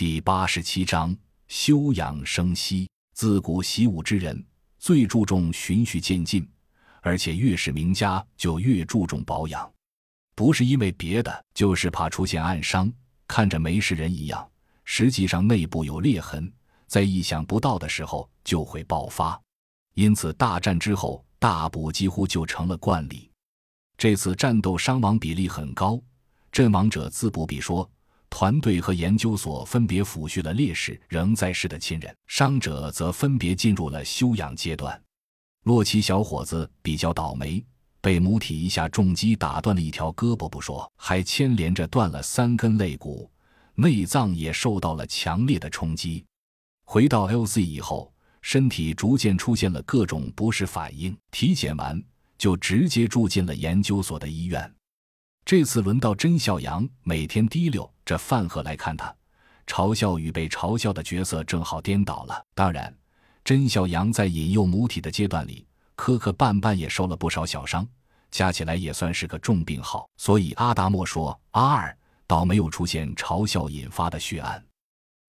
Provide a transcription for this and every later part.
第八十七章休养生息。自古习武之人最注重循序渐进，而且越是名家就越注重保养，不是因为别的，就是怕出现暗伤，看着没事人一样，实际上内部有裂痕，在意想不到的时候就会爆发。因此，大战之后大补几乎就成了惯例。这次战斗伤亡比例很高，阵亡者自不必说。团队和研究所分别抚恤了烈士仍在世的亲人，伤者则分别进入了休养阶段。洛奇小伙子比较倒霉，被母体一下重击打断了一条胳膊不说，还牵连着断了三根肋骨，内脏也受到了强烈的冲击。回到 LZ 以后，身体逐渐出现了各种不适反应，体检完就直接住进了研究所的医院。这次轮到甄孝阳每天提溜着饭盒来看他，嘲笑与被嘲笑的角色正好颠倒了。当然，甄孝阳在引诱母体的阶段里磕磕绊绊也受了不少小伤，加起来也算是个重病号。所以阿达莫说阿二倒没有出现嘲笑引发的血案。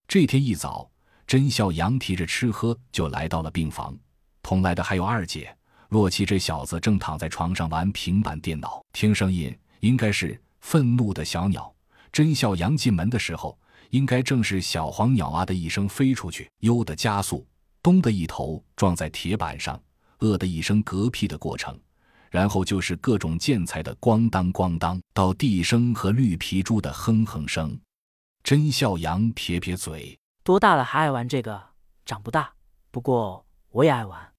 这天一早，甄孝阳提着吃喝就来到了病房，同来的还有二姐洛奇。这小子正躺在床上玩平板电脑，听声音。应该是愤怒的小鸟。甄孝阳进门的时候，应该正是小黄鸟啊的一声飞出去，悠的加速，咚的一头撞在铁板上，呃的一声嗝屁的过程，然后就是各种建材的咣当咣当，到地声和绿皮猪的哼哼声。甄孝阳撇撇嘴，多大了还爱玩这个？长不大，不过我也爱玩。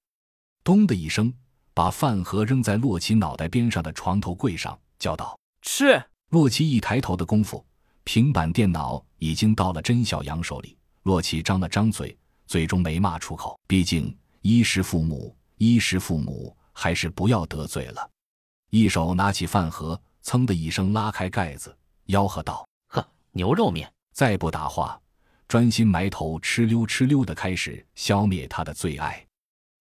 咚的一声，把饭盒扔在洛奇脑袋边上的床头柜上。叫道：“吃！”洛奇一抬头的功夫，平板电脑已经到了甄小阳手里。洛奇张了张嘴，最终没骂出口。毕竟衣食父母，衣食父母，还是不要得罪了。一手拿起饭盒，噌的一声拉开盖子，吆喝道：“呵，牛肉面！”再不答话，专心埋头哧溜哧溜的开始消灭他的最爱。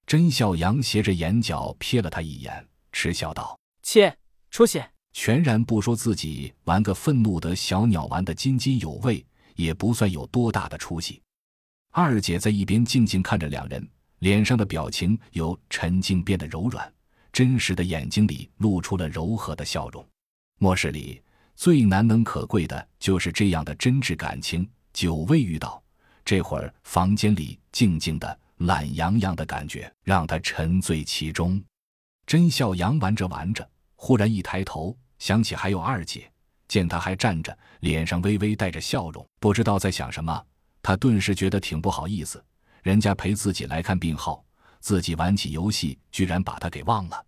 甄小阳斜着眼角瞥了他一眼，嗤笑道：“切，出息！”全然不说自己玩个愤怒的小鸟玩的津津有味，也不算有多大的出息。二姐在一边静静看着两人，脸上的表情由沉静变得柔软，真实的眼睛里露出了柔和的笑容。末世里最难能可贵的就是这样的真挚感情，久未遇到。这会儿房间里静静的、懒洋洋的感觉，让他沉醉其中。甄笑阳玩着玩着，忽然一抬头。想起还有二姐，见她还站着，脸上微微带着笑容，不知道在想什么。他顿时觉得挺不好意思，人家陪自己来看病号，自己玩起游戏，居然把他给忘了。